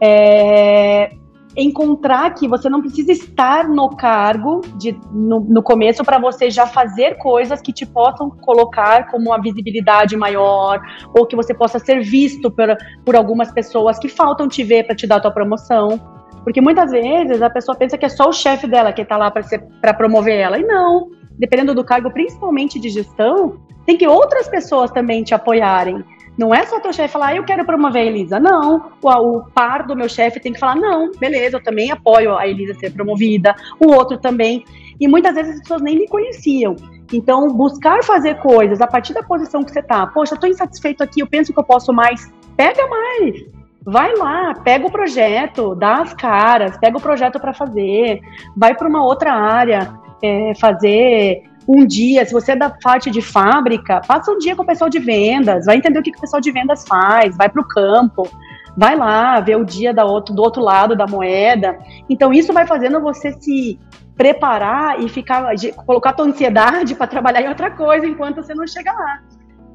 É encontrar que você não precisa estar no cargo de, no, no começo para você já fazer coisas que te possam colocar como uma visibilidade maior ou que você possa ser visto por, por algumas pessoas que faltam te ver para te dar a tua promoção. Porque muitas vezes a pessoa pensa que é só o chefe dela que está lá para promover ela. E não. Dependendo do cargo, principalmente de gestão, tem que outras pessoas também te apoiarem. Não é só teu chefe falar, ah, eu quero promover a Elisa. Não. O, o par do meu chefe tem que falar, não, beleza, eu também apoio a Elisa ser promovida. O outro também. E muitas vezes as pessoas nem me conheciam. Então, buscar fazer coisas a partir da posição que você está. Poxa, estou insatisfeito aqui, eu penso que eu posso mais. Pega mais vai lá, pega o projeto, dá as caras, pega o projeto para fazer, vai para uma outra área, é, fazer um dia, se você é da parte de fábrica, passa um dia com o pessoal de vendas, vai entender o que, que o pessoal de vendas faz, vai para o campo, vai lá ver o dia da outro, do outro lado da moeda. Então, isso vai fazendo você se preparar e ficar colocar a tua ansiedade para trabalhar em outra coisa enquanto você não chega lá.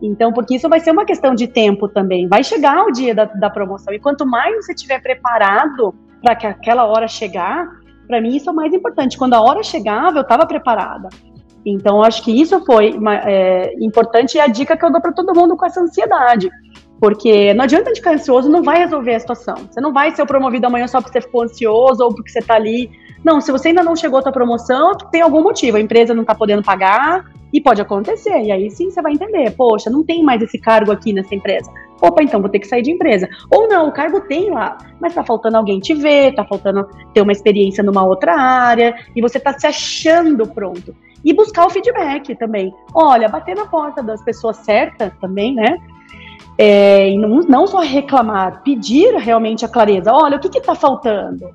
Então, porque isso vai ser uma questão de tempo também. Vai chegar o dia da, da promoção. E quanto mais você estiver preparado para que aquela hora chegar, para mim isso é o mais importante. Quando a hora chegava, eu estava preparada. Então, acho que isso foi é, importante e a dica que eu dou para todo mundo com essa ansiedade. Porque não adianta ficar ansioso, não vai resolver a situação. Você não vai ser promovido amanhã só porque você ficou ansioso ou porque você está ali. Não, se você ainda não chegou à sua promoção, tem algum motivo. A empresa não está podendo pagar, e pode acontecer, e aí sim você vai entender, poxa, não tem mais esse cargo aqui nessa empresa. Opa, então vou ter que sair de empresa. Ou não, o cargo tem lá, mas tá faltando alguém te ver, tá faltando ter uma experiência numa outra área, e você tá se achando pronto. E buscar o feedback também. Olha, bater na porta das pessoas certas também, né? É, e não, não só reclamar, pedir realmente a clareza. Olha, o que que tá faltando?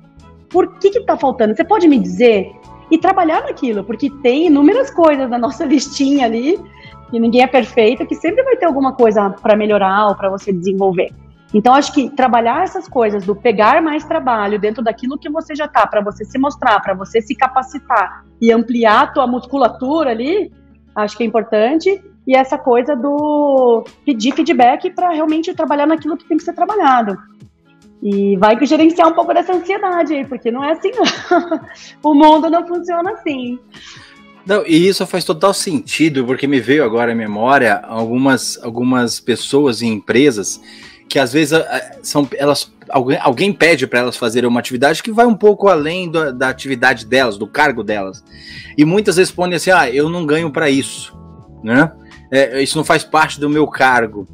Por que que tá faltando? Você pode me dizer? e trabalhar naquilo, porque tem inúmeras coisas na nossa listinha ali, e ninguém é perfeito, que sempre vai ter alguma coisa para melhorar ou para você desenvolver. Então, acho que trabalhar essas coisas, do pegar mais trabalho dentro daquilo que você já está, para você se mostrar, para você se capacitar e ampliar a tua musculatura ali, acho que é importante. E essa coisa do pedir feedback para realmente trabalhar naquilo que tem que ser trabalhado. E vai gerenciar um pouco dessa ansiedade aí, porque não é assim, não. o mundo não funciona assim. Não, e isso faz total sentido, porque me veio agora à memória algumas, algumas pessoas e empresas que às vezes são elas alguém, alguém pede para elas fazerem uma atividade que vai um pouco além da atividade delas, do cargo delas. E muitas respondem assim: "Ah, eu não ganho para isso", né? É, isso não faz parte do meu cargo.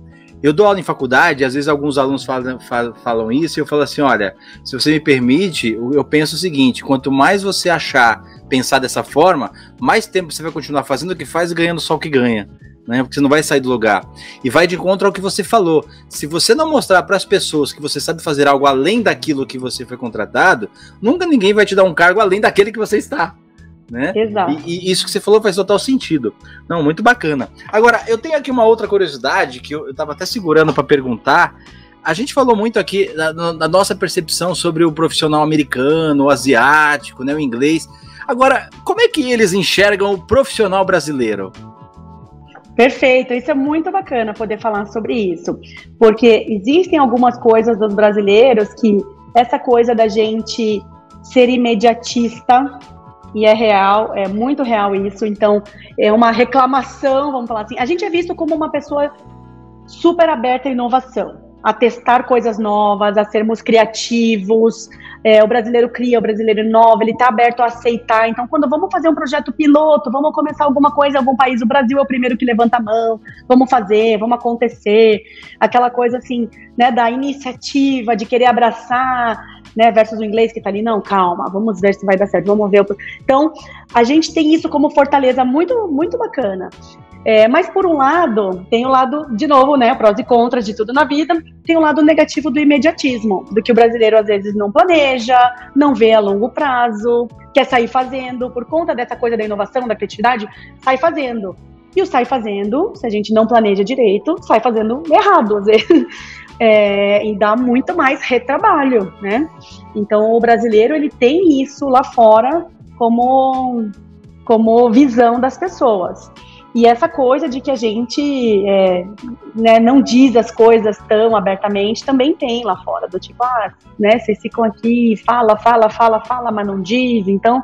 Eu dou aula em faculdade, às vezes alguns alunos falam, falam isso, e eu falo assim: olha, se você me permite, eu penso o seguinte: quanto mais você achar pensar dessa forma, mais tempo você vai continuar fazendo o que faz e ganhando só o que ganha. Né, porque você não vai sair do lugar. E vai de encontro ao que você falou. Se você não mostrar para as pessoas que você sabe fazer algo além daquilo que você foi contratado, nunca ninguém vai te dar um cargo além daquele que você está né? Exato. E, e, isso que você falou faz total sentido. Não, muito bacana. Agora, eu tenho aqui uma outra curiosidade que eu, eu tava até segurando para perguntar. A gente falou muito aqui da, da, nossa percepção sobre o profissional americano, o asiático, né, o inglês. Agora, como é que eles enxergam o profissional brasileiro? Perfeito, isso é muito bacana poder falar sobre isso, porque existem algumas coisas dos brasileiros que essa coisa da gente ser imediatista e é real, é muito real isso. Então, é uma reclamação, vamos falar assim. A gente é visto como uma pessoa super aberta à inovação, a testar coisas novas, a sermos criativos. É, o brasileiro cria, o brasileiro inova, ele está aberto a aceitar. Então, quando vamos fazer um projeto piloto, vamos começar alguma coisa em algum país, o Brasil é o primeiro que levanta a mão, vamos fazer, vamos acontecer. Aquela coisa assim, né, da iniciativa, de querer abraçar né, versus o inglês que está ali, não, calma, vamos ver se vai dar certo, vamos ver. Então, a gente tem isso como fortaleza muito, muito bacana. É, mas por um lado, tem o lado, de novo, né, prós e contras de tudo na vida, tem o lado negativo do imediatismo, do que o brasileiro às vezes não planeja, não vê a longo prazo, quer sair fazendo, por conta dessa coisa da inovação, da criatividade, sai fazendo. E o sai fazendo, se a gente não planeja direito, sai fazendo errado, às vezes é, e dá muito mais retrabalho, né? Então o brasileiro ele tem isso lá fora como como visão das pessoas. E essa coisa de que a gente é, né, não diz as coisas tão abertamente também tem lá fora, do tipo, ah, né, vocês ficam aqui, fala, fala, fala, fala, mas não diz. Então,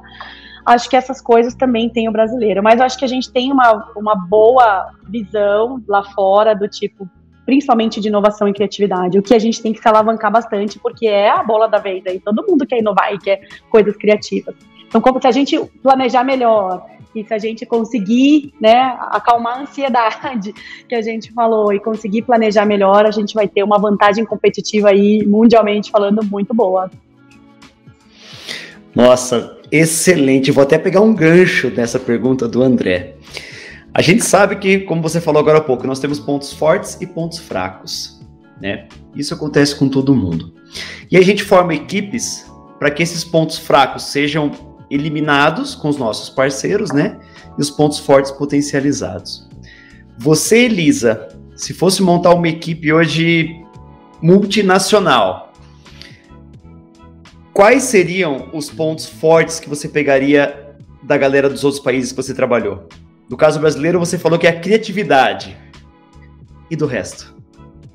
acho que essas coisas também tem o brasileiro. Mas acho que a gente tem uma, uma boa visão lá fora do tipo, principalmente de inovação e criatividade, o que a gente tem que se alavancar bastante, porque é a bola da vez aí, todo mundo quer inovar e quer coisas criativas. Então, como se a gente planejar melhor, e se a gente conseguir né, acalmar a ansiedade que a gente falou e conseguir planejar melhor, a gente vai ter uma vantagem competitiva aí, mundialmente falando, muito boa. Nossa, excelente. Vou até pegar um gancho nessa pergunta do André. A gente sabe que, como você falou agora há pouco, nós temos pontos fortes e pontos fracos, né? Isso acontece com todo mundo. E a gente forma equipes para que esses pontos fracos sejam eliminados com os nossos parceiros, né? E os pontos fortes potencializados. Você, Elisa, se fosse montar uma equipe hoje multinacional, quais seriam os pontos fortes que você pegaria da galera dos outros países que você trabalhou? Do caso brasileiro, você falou que é a criatividade. E do resto?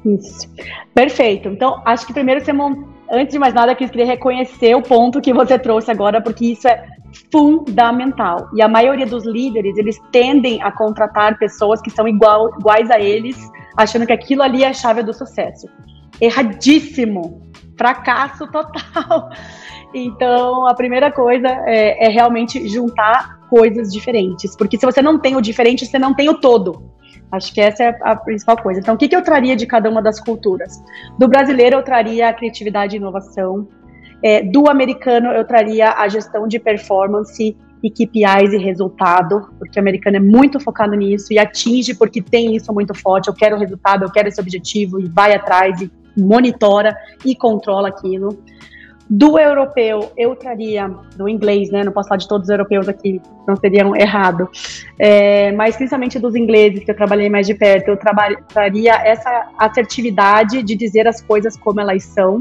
Isso. Perfeito. Então, acho que primeiro você mont... antes de mais nada, eu queria reconhecer o ponto que você trouxe agora, porque isso é fundamental. E a maioria dos líderes, eles tendem a contratar pessoas que são igual, iguais a eles, achando que aquilo ali é a chave do sucesso. Erradíssimo. Fracasso total. Então, a primeira coisa é, é realmente juntar coisas diferentes. Porque se você não tem o diferente, você não tem o todo. Acho que essa é a principal coisa. Então, o que, que eu traria de cada uma das culturas? Do brasileiro, eu traria a criatividade e inovação. É, do americano, eu traria a gestão de performance e KPIs e resultado, porque o americano é muito focado nisso e atinge porque tem isso muito forte. Eu quero resultado, eu quero esse objetivo e vai atrás e monitora e controla aquilo. Do europeu, eu traria, do inglês, né? Não posso falar de todos os europeus aqui, não seriam errado. É, mas principalmente dos ingleses, que eu trabalhei mais de perto, eu traria essa assertividade de dizer as coisas como elas são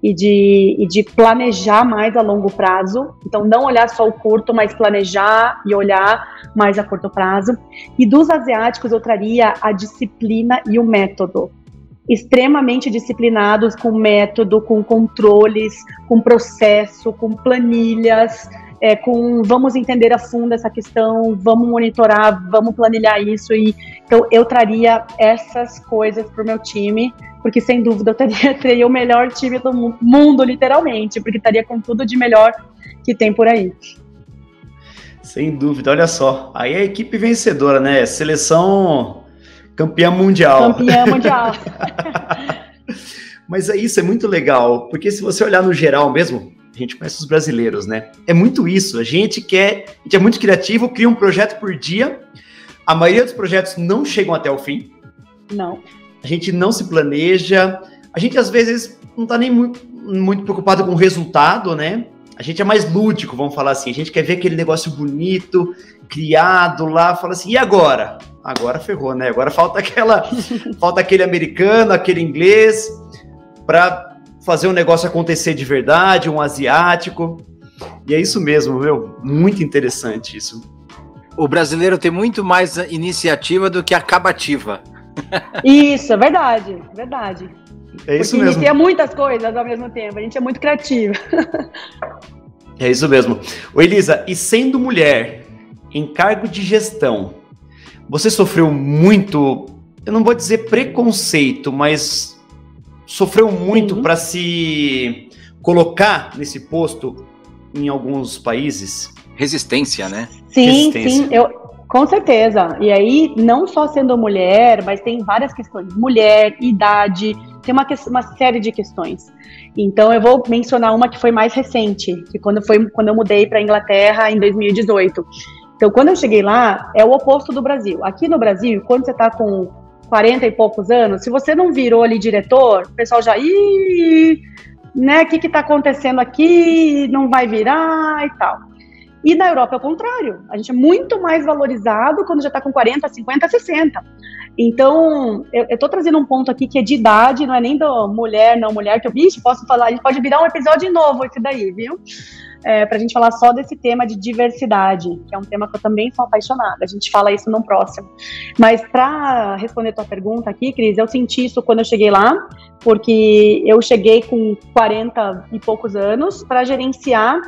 e de, e de planejar mais a longo prazo. Então, não olhar só o curto, mas planejar e olhar mais a curto prazo. E dos asiáticos, eu traria a disciplina e o método extremamente disciplinados com método, com controles, com processo, com planilhas, é, com vamos entender a fundo essa questão, vamos monitorar, vamos planilhar isso e então eu traria essas coisas para o meu time, porque sem dúvida eu teria, teria o melhor time do mundo, literalmente, porque estaria com tudo de melhor que tem por aí. Sem dúvida, olha só. Aí a equipe vencedora, né? Seleção Campeã mundial. Campeã mundial. Mas é isso, é muito legal, porque se você olhar no geral mesmo, a gente conhece os brasileiros, né? É muito isso. A gente quer, a gente é muito criativo, cria um projeto por dia. A maioria dos projetos não chegam até o fim. Não. A gente não se planeja. A gente às vezes não está nem muito, muito preocupado com o resultado, né? A gente é mais lúdico, vamos falar assim. A gente quer ver aquele negócio bonito, criado lá, fala assim, e agora? Agora ferrou, né? Agora falta aquela, falta aquele americano, aquele inglês para fazer um negócio acontecer de verdade, um asiático. E é isso mesmo, meu. Muito interessante isso. O brasileiro tem muito mais iniciativa do que acabativa. Isso, é verdade, verdade. É isso Porque mesmo. inicia muitas coisas ao mesmo tempo. A gente é muito criativo. É isso mesmo. Ô Elisa, e sendo mulher em cargo de gestão, você sofreu muito, eu não vou dizer preconceito, mas sofreu muito para se colocar nesse posto em alguns países? Resistência, né? Sim, Resistência. sim, eu, com certeza. E aí, não só sendo mulher, mas tem várias questões. Mulher, idade, tem uma, uma série de questões. Então, eu vou mencionar uma que foi mais recente, que quando, foi, quando eu mudei para a Inglaterra em 2018. Então, quando eu cheguei lá, é o oposto do Brasil. Aqui no Brasil, quando você está com 40 e poucos anos, se você não virou ali diretor, o pessoal já, ih, né, o que que tá acontecendo aqui, não vai virar e tal. E na Europa é o contrário, a gente é muito mais valorizado quando já tá com 40, 50, 60. Então, eu, tô trazendo um ponto aqui que é de idade, não é nem do mulher, não mulher, que eu, bicho, posso falar, a gente pode virar um episódio novo esse daí, viu? É, para a gente falar só desse tema de diversidade, que é um tema que eu também sou apaixonada. A gente fala isso no próximo. Mas para responder tua pergunta aqui, Cris, eu senti isso quando eu cheguei lá, porque eu cheguei com 40 e poucos anos para gerenciar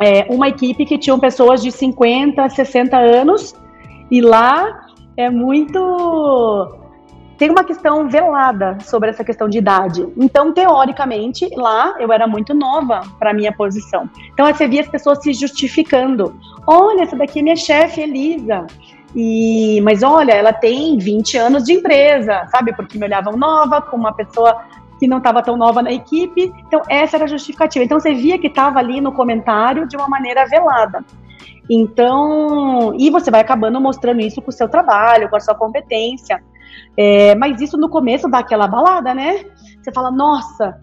é, uma equipe que tinham pessoas de 50, 60 anos, e lá é muito tem uma questão velada sobre essa questão de idade. Então, teoricamente, lá eu era muito nova para minha posição. Então, você via as pessoas se justificando. Olha, essa daqui é minha chefe, Elisa. E, mas olha, ela tem 20 anos de empresa, sabe? Porque me olhavam nova, com uma pessoa que não estava tão nova na equipe. Então, essa era a justificativa. Então, você via que estava ali no comentário de uma maneira velada. Então, e você vai acabando mostrando isso com o seu trabalho, com a sua competência. É, mas isso no começo dá aquela balada, né? Você fala, nossa,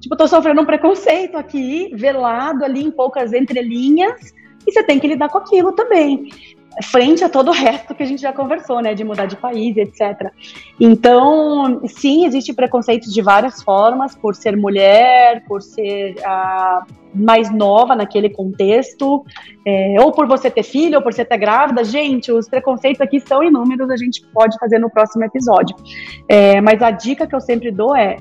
tipo, tô sofrendo um preconceito aqui, velado ali em poucas entrelinhas, e você tem que lidar com aquilo também. Frente a todo o resto que a gente já conversou, né? De mudar de país, etc. Então, sim, existe preconceito de várias formas, por ser mulher, por ser ah, mais nova naquele contexto, é, ou por você ter filho, ou por você ter grávida. Gente, os preconceitos aqui são inúmeros, a gente pode fazer no próximo episódio. É, mas a dica que eu sempre dou é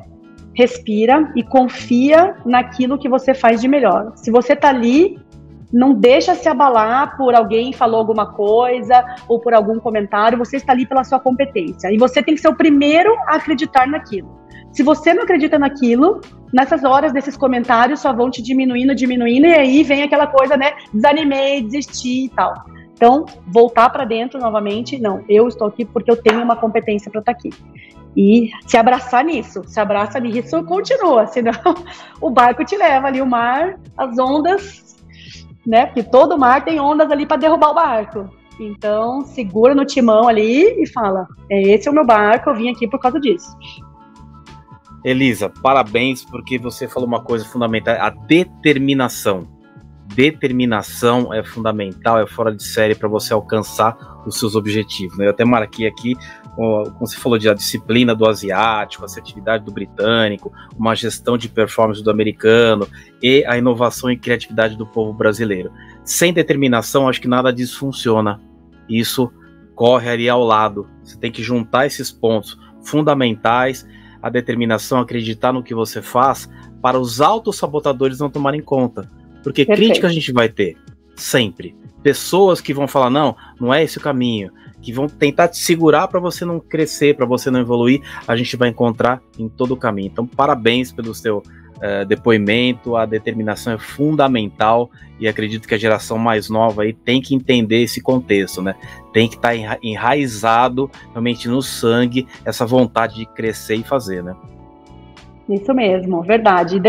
respira e confia naquilo que você faz de melhor. Se você tá ali, não deixa se abalar por alguém falou alguma coisa ou por algum comentário, você está ali pela sua competência. E você tem que ser o primeiro a acreditar naquilo. Se você não acredita naquilo, nessas horas desses comentários só vão te diminuindo, diminuindo, e aí vem aquela coisa, né? Desanimei, desisti e tal. Então, voltar para dentro novamente, não, eu estou aqui porque eu tenho uma competência para estar aqui. E se abraçar nisso, se abraça nisso, continua, senão o barco te leva ali, o mar, as ondas, né? Porque todo mar tem ondas ali para derrubar o barco. Então, segura no timão ali e fala: é, esse é o meu barco, eu vim aqui por causa disso. Elisa, parabéns porque você falou uma coisa fundamental, a determinação. Determinação é fundamental, é fora de série para você alcançar os seus objetivos. né? Eu até marquei aqui, como você falou de a disciplina do asiático, a assertividade do britânico, uma gestão de performance do americano e a inovação e criatividade do povo brasileiro. Sem determinação, acho que nada disso funciona. Isso corre ali ao lado. Você tem que juntar esses pontos fundamentais a determinação, acreditar no que você faz, para os autossabotadores não tomarem conta. Porque Perfeito. crítica a gente vai ter, sempre. Pessoas que vão falar, não, não é esse o caminho, que vão tentar te segurar para você não crescer, para você não evoluir, a gente vai encontrar em todo o caminho. Então, parabéns pelo seu é, depoimento, a determinação é fundamental e acredito que a geração mais nova aí tem que entender esse contexto, né? Tem que estar tá enraizado realmente no sangue essa vontade de crescer e fazer, né? Isso mesmo, verdade.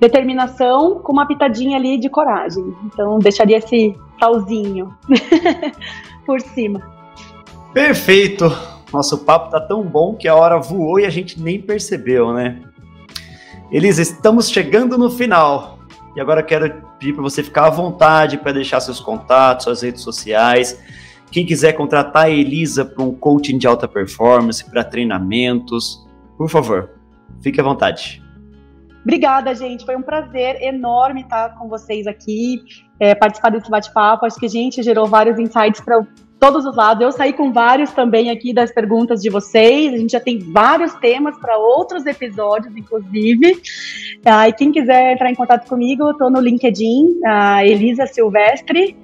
determinação com uma pitadinha ali de coragem. Então, deixaria esse salzinho por cima. Perfeito! Nosso papo tá tão bom que a hora voou e a gente nem percebeu, né? Elisa, estamos chegando no final. E agora quero pedir para você ficar à vontade para deixar seus contatos, suas redes sociais. Quem quiser contratar a Elisa para um coaching de alta performance, para treinamentos, por favor, fique à vontade. Obrigada, gente. Foi um prazer enorme estar com vocês aqui, é, participar desse bate-papo. Acho que a gente gerou vários insights para todos os lados. Eu saí com vários também aqui das perguntas de vocês. A gente já tem vários temas para outros episódios, inclusive. Ah, e quem quiser entrar em contato comigo, estou no LinkedIn, Elisa Silvestre.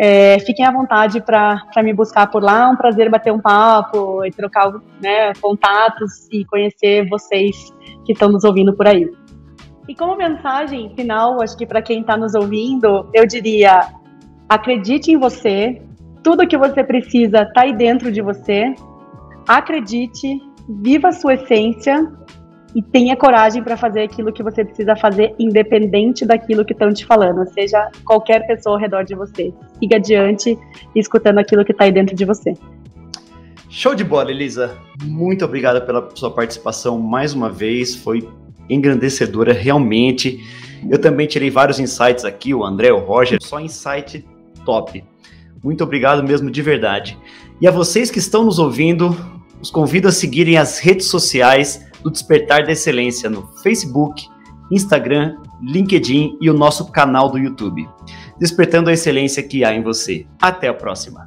É, fiquem à vontade para me buscar por lá. É um prazer bater um papo e trocar né, contatos e conhecer vocês que estão nos ouvindo por aí. E como mensagem final, acho que para quem está nos ouvindo, eu diria: acredite em você, tudo que você precisa está aí dentro de você. Acredite, viva a sua essência e tenha coragem para fazer aquilo que você precisa fazer, independente daquilo que estão te falando, seja qualquer pessoa ao redor de você. Siga adiante escutando aquilo que está aí dentro de você. Show de bola, Elisa. Muito obrigada pela sua participação mais uma vez. Foi engrandecedora, realmente. Eu também tirei vários insights aqui, o André, o Roger, só insight top. Muito obrigado mesmo de verdade. E a vocês que estão nos ouvindo, os convido a seguirem as redes sociais do Despertar da Excelência no Facebook, Instagram, LinkedIn e o nosso canal do YouTube. Despertando a excelência que há em você. Até a próxima.